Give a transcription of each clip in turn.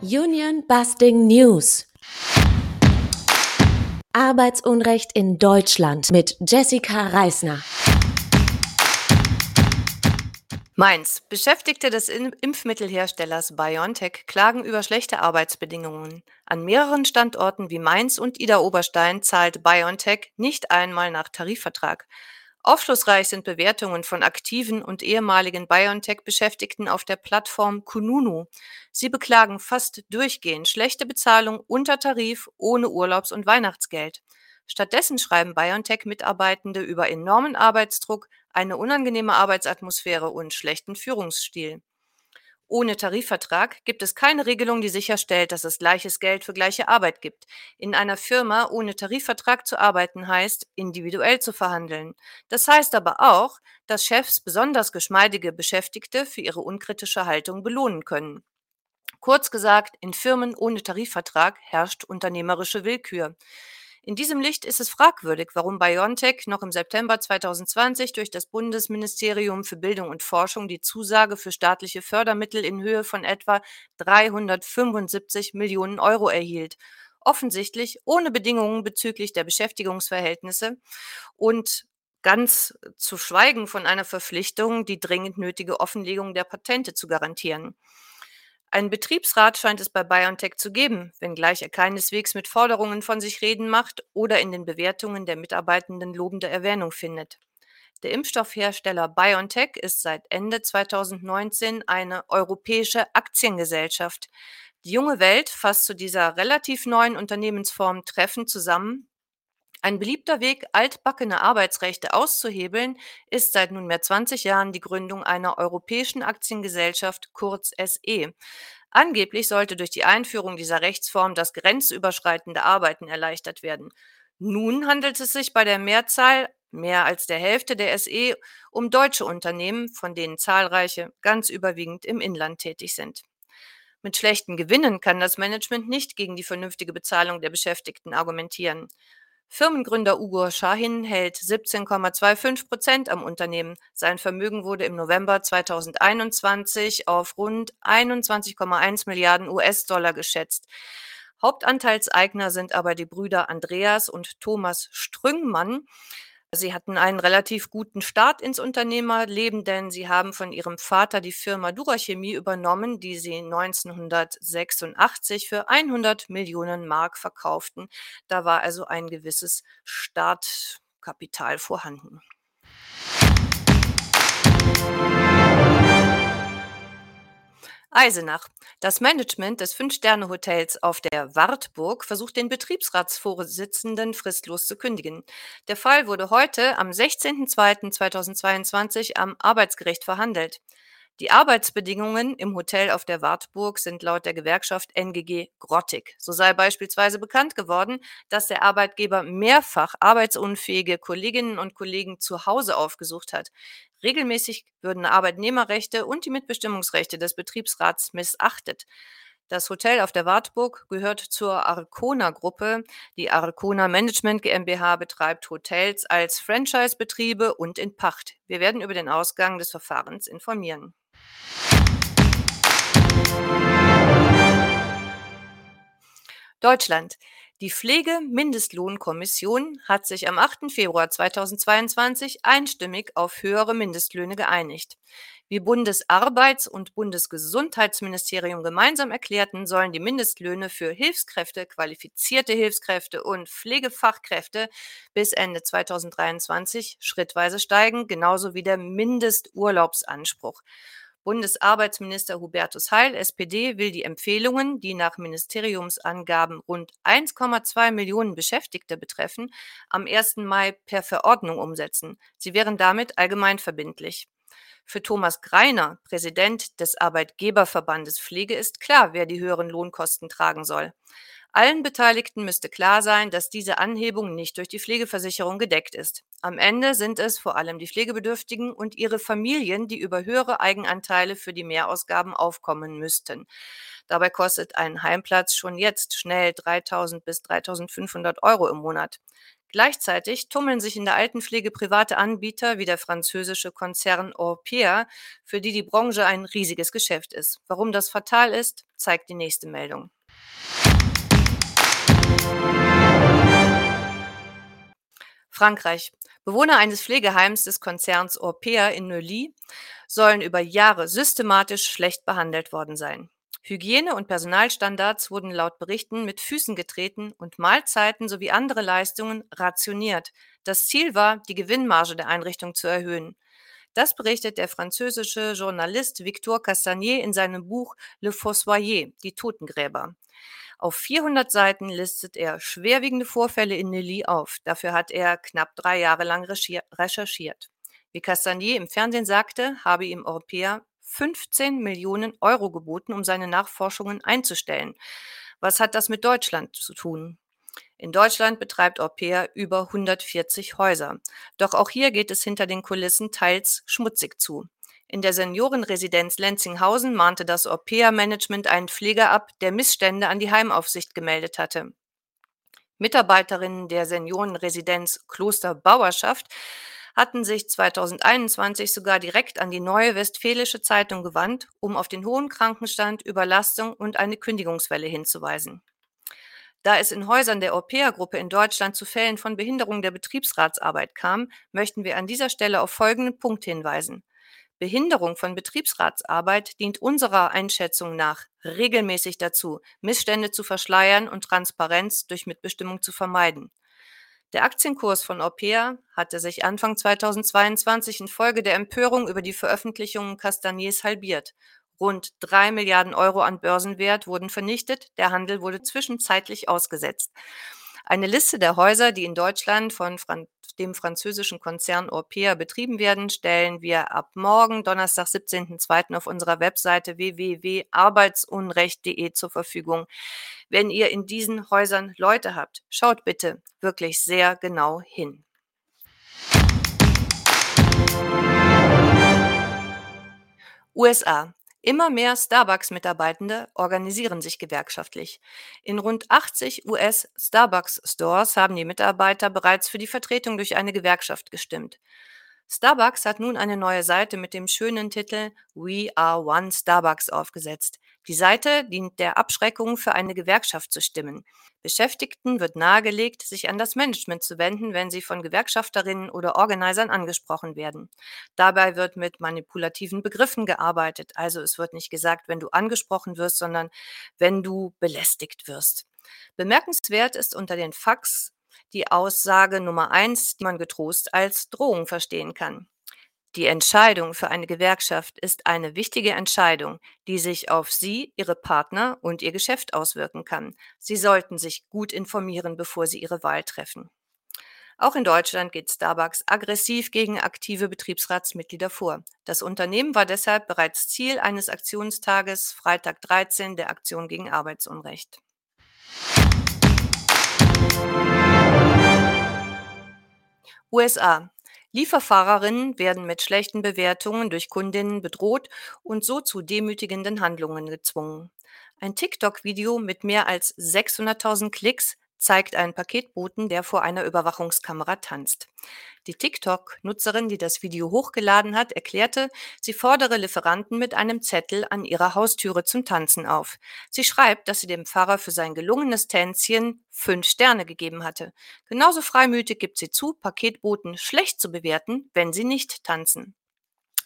Union Busting News. Arbeitsunrecht in Deutschland mit Jessica Reisner. Mainz. Beschäftigte des Impfmittelherstellers BioNTech klagen über schlechte Arbeitsbedingungen. An mehreren Standorten wie Mainz und Ida Oberstein zahlt BioNTech nicht einmal nach Tarifvertrag. Aufschlussreich sind Bewertungen von aktiven und ehemaligen BioNTech-Beschäftigten auf der Plattform Kununu. Sie beklagen fast durchgehend schlechte Bezahlung unter Tarif ohne Urlaubs- und Weihnachtsgeld. Stattdessen schreiben BioNTech-Mitarbeitende über enormen Arbeitsdruck, eine unangenehme Arbeitsatmosphäre und schlechten Führungsstil. Ohne Tarifvertrag gibt es keine Regelung, die sicherstellt, dass es gleiches Geld für gleiche Arbeit gibt. In einer Firma ohne Tarifvertrag zu arbeiten heißt, individuell zu verhandeln. Das heißt aber auch, dass Chefs besonders geschmeidige Beschäftigte für ihre unkritische Haltung belohnen können. Kurz gesagt, in Firmen ohne Tarifvertrag herrscht unternehmerische Willkür. In diesem Licht ist es fragwürdig, warum BioNTech noch im September 2020 durch das Bundesministerium für Bildung und Forschung die Zusage für staatliche Fördermittel in Höhe von etwa 375 Millionen Euro erhielt. Offensichtlich ohne Bedingungen bezüglich der Beschäftigungsverhältnisse und ganz zu schweigen von einer Verpflichtung, die dringend nötige Offenlegung der Patente zu garantieren. Einen Betriebsrat scheint es bei BioNTech zu geben, wenngleich er keineswegs mit Forderungen von sich reden macht oder in den Bewertungen der Mitarbeitenden lobende Erwähnung findet. Der Impfstoffhersteller BioNTech ist seit Ende 2019 eine europäische Aktiengesellschaft. Die junge Welt fasst zu dieser relativ neuen Unternehmensform treffend zusammen, ein beliebter Weg, altbackene Arbeitsrechte auszuhebeln, ist seit nunmehr 20 Jahren die Gründung einer europäischen Aktiengesellschaft, kurz SE. Angeblich sollte durch die Einführung dieser Rechtsform das grenzüberschreitende Arbeiten erleichtert werden. Nun handelt es sich bei der Mehrzahl, mehr als der Hälfte der SE, um deutsche Unternehmen, von denen zahlreiche ganz überwiegend im Inland tätig sind. Mit schlechten Gewinnen kann das Management nicht gegen die vernünftige Bezahlung der Beschäftigten argumentieren. Firmengründer Ugo Schahin hält 17,25 Prozent am Unternehmen. Sein Vermögen wurde im November 2021 auf rund 21,1 Milliarden US-Dollar geschätzt. Hauptanteilseigner sind aber die Brüder Andreas und Thomas Strüngmann. Sie hatten einen relativ guten Start ins Unternehmerleben, denn sie haben von ihrem Vater die Firma Durachemie übernommen, die sie 1986 für 100 Millionen Mark verkauften. Da war also ein gewisses Startkapital vorhanden. Eisenach. Das Management des Fünf-Sterne-Hotels auf der Wartburg versucht den Betriebsratsvorsitzenden fristlos zu kündigen. Der Fall wurde heute am 16.02.2022 am Arbeitsgericht verhandelt. Die Arbeitsbedingungen im Hotel auf der Wartburg sind laut der Gewerkschaft NGG grottig. So sei beispielsweise bekannt geworden, dass der Arbeitgeber mehrfach arbeitsunfähige Kolleginnen und Kollegen zu Hause aufgesucht hat. Regelmäßig würden Arbeitnehmerrechte und die Mitbestimmungsrechte des Betriebsrats missachtet. Das Hotel auf der Wartburg gehört zur Arcona-Gruppe. Die Arcona Management GmbH betreibt Hotels als Franchise-Betriebe und in Pacht. Wir werden über den Ausgang des Verfahrens informieren. Deutschland. Die Pflegemindestlohnkommission hat sich am 8. Februar 2022 einstimmig auf höhere Mindestlöhne geeinigt. Wie Bundesarbeits- und Bundesgesundheitsministerium gemeinsam erklärten, sollen die Mindestlöhne für Hilfskräfte, qualifizierte Hilfskräfte und Pflegefachkräfte bis Ende 2023 schrittweise steigen, genauso wie der Mindesturlaubsanspruch. Bundesarbeitsminister Hubertus Heil, SPD, will die Empfehlungen, die nach Ministeriumsangaben rund 1,2 Millionen Beschäftigte betreffen, am 1. Mai per Verordnung umsetzen. Sie wären damit allgemeinverbindlich. Für Thomas Greiner, Präsident des Arbeitgeberverbandes Pflege, ist klar, wer die höheren Lohnkosten tragen soll. Allen Beteiligten müsste klar sein, dass diese Anhebung nicht durch die Pflegeversicherung gedeckt ist. Am Ende sind es vor allem die Pflegebedürftigen und ihre Familien, die über höhere Eigenanteile für die Mehrausgaben aufkommen müssten. Dabei kostet ein Heimplatz schon jetzt schnell 3000 bis 3500 Euro im Monat. Gleichzeitig tummeln sich in der Altenpflege private Anbieter wie der französische Konzern Orpea, für die die Branche ein riesiges Geschäft ist. Warum das fatal ist, zeigt die nächste Meldung. Frankreich. Bewohner eines Pflegeheims des Konzerns Orpea in Neuilly sollen über Jahre systematisch schlecht behandelt worden sein. Hygiene- und Personalstandards wurden laut Berichten mit Füßen getreten und Mahlzeiten sowie andere Leistungen rationiert. Das Ziel war, die Gewinnmarge der Einrichtung zu erhöhen. Das berichtet der französische Journalist Victor Castagnier in seinem Buch Le Fossoyer, die Totengräber. Auf 400 Seiten listet er schwerwiegende Vorfälle in Neuilly auf. Dafür hat er knapp drei Jahre lang recherchiert. Wie Castagnier im Fernsehen sagte, habe ihm Europäer 15 Millionen Euro geboten, um seine Nachforschungen einzustellen. Was hat das mit Deutschland zu tun? In Deutschland betreibt Orpea über 140 Häuser. Doch auch hier geht es hinter den Kulissen teils schmutzig zu. In der Seniorenresidenz Lenzinghausen mahnte das Orpea-Management einen Pfleger ab, der Missstände an die Heimaufsicht gemeldet hatte. Mitarbeiterinnen der Seniorenresidenz Kloster Bauerschaft hatten sich 2021 sogar direkt an die Neue Westfälische Zeitung gewandt, um auf den hohen Krankenstand, Überlastung und eine Kündigungswelle hinzuweisen. Da es in Häusern der Orpea-Gruppe in Deutschland zu Fällen von Behinderung der Betriebsratsarbeit kam, möchten wir an dieser Stelle auf folgenden Punkt hinweisen. Behinderung von Betriebsratsarbeit dient unserer Einschätzung nach regelmäßig dazu, Missstände zu verschleiern und Transparenz durch Mitbestimmung zu vermeiden. Der Aktienkurs von Orpea hatte sich Anfang 2022 infolge der Empörung über die Veröffentlichungen Castagners halbiert. Rund drei Milliarden Euro an Börsenwert wurden vernichtet, der Handel wurde zwischenzeitlich ausgesetzt. Eine Liste der Häuser, die in Deutschland von Fran dem französischen Konzern Orpea betrieben werden, stellen wir ab morgen, Donnerstag, 17.02. auf unserer Webseite www.arbeitsunrecht.de zur Verfügung. Wenn ihr in diesen Häusern Leute habt, schaut bitte wirklich sehr genau hin. USA. Immer mehr Starbucks-Mitarbeitende organisieren sich gewerkschaftlich. In rund 80 US-Starbucks-Stores haben die Mitarbeiter bereits für die Vertretung durch eine Gewerkschaft gestimmt. Starbucks hat nun eine neue Seite mit dem schönen Titel We Are One Starbucks aufgesetzt. Die Seite dient der Abschreckung, für eine Gewerkschaft zu stimmen. Beschäftigten wird nahegelegt, sich an das Management zu wenden, wenn sie von Gewerkschafterinnen oder Organisern angesprochen werden. Dabei wird mit manipulativen Begriffen gearbeitet. Also es wird nicht gesagt, wenn du angesprochen wirst, sondern wenn du belästigt wirst. Bemerkenswert ist unter den Fax die Aussage Nummer eins, die man getrost als Drohung verstehen kann. Die Entscheidung für eine Gewerkschaft ist eine wichtige Entscheidung, die sich auf Sie, Ihre Partner und Ihr Geschäft auswirken kann. Sie sollten sich gut informieren, bevor Sie Ihre Wahl treffen. Auch in Deutschland geht Starbucks aggressiv gegen aktive Betriebsratsmitglieder vor. Das Unternehmen war deshalb bereits Ziel eines Aktionstages Freitag 13 der Aktion gegen Arbeitsunrecht. USA. Lieferfahrerinnen werden mit schlechten Bewertungen durch Kundinnen bedroht und so zu demütigenden Handlungen gezwungen. Ein TikTok-Video mit mehr als 600.000 Klicks zeigt einen Paketboten, der vor einer Überwachungskamera tanzt. Die TikTok-Nutzerin, die das Video hochgeladen hat, erklärte, sie fordere Lieferanten mit einem Zettel an ihrer Haustüre zum Tanzen auf. Sie schreibt, dass sie dem Pfarrer für sein gelungenes Tänzchen fünf Sterne gegeben hatte. Genauso freimütig gibt sie zu, Paketboten schlecht zu bewerten, wenn sie nicht tanzen.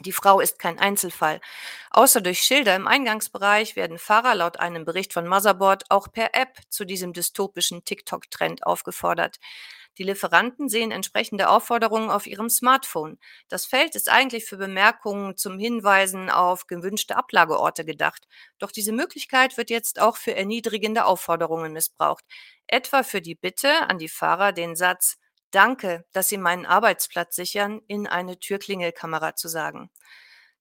Die Frau ist kein Einzelfall. Außer durch Schilder im Eingangsbereich werden Fahrer laut einem Bericht von Motherboard auch per App zu diesem dystopischen TikTok-Trend aufgefordert. Die Lieferanten sehen entsprechende Aufforderungen auf ihrem Smartphone. Das Feld ist eigentlich für Bemerkungen zum Hinweisen auf gewünschte Ablageorte gedacht. Doch diese Möglichkeit wird jetzt auch für erniedrigende Aufforderungen missbraucht. Etwa für die Bitte an die Fahrer, den Satz Danke, dass Sie meinen Arbeitsplatz sichern, in eine Türklingelkamera zu sagen.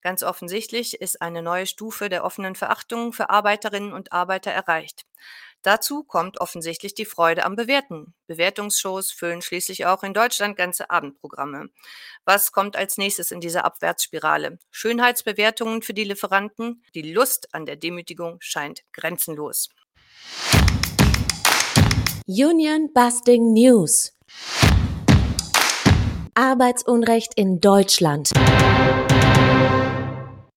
Ganz offensichtlich ist eine neue Stufe der offenen Verachtung für Arbeiterinnen und Arbeiter erreicht. Dazu kommt offensichtlich die Freude am Bewerten. Bewertungsshows füllen schließlich auch in Deutschland ganze Abendprogramme. Was kommt als nächstes in dieser Abwärtsspirale? Schönheitsbewertungen für die Lieferanten? Die Lust an der Demütigung scheint grenzenlos. Union Busting News Arbeitsunrecht in Deutschland.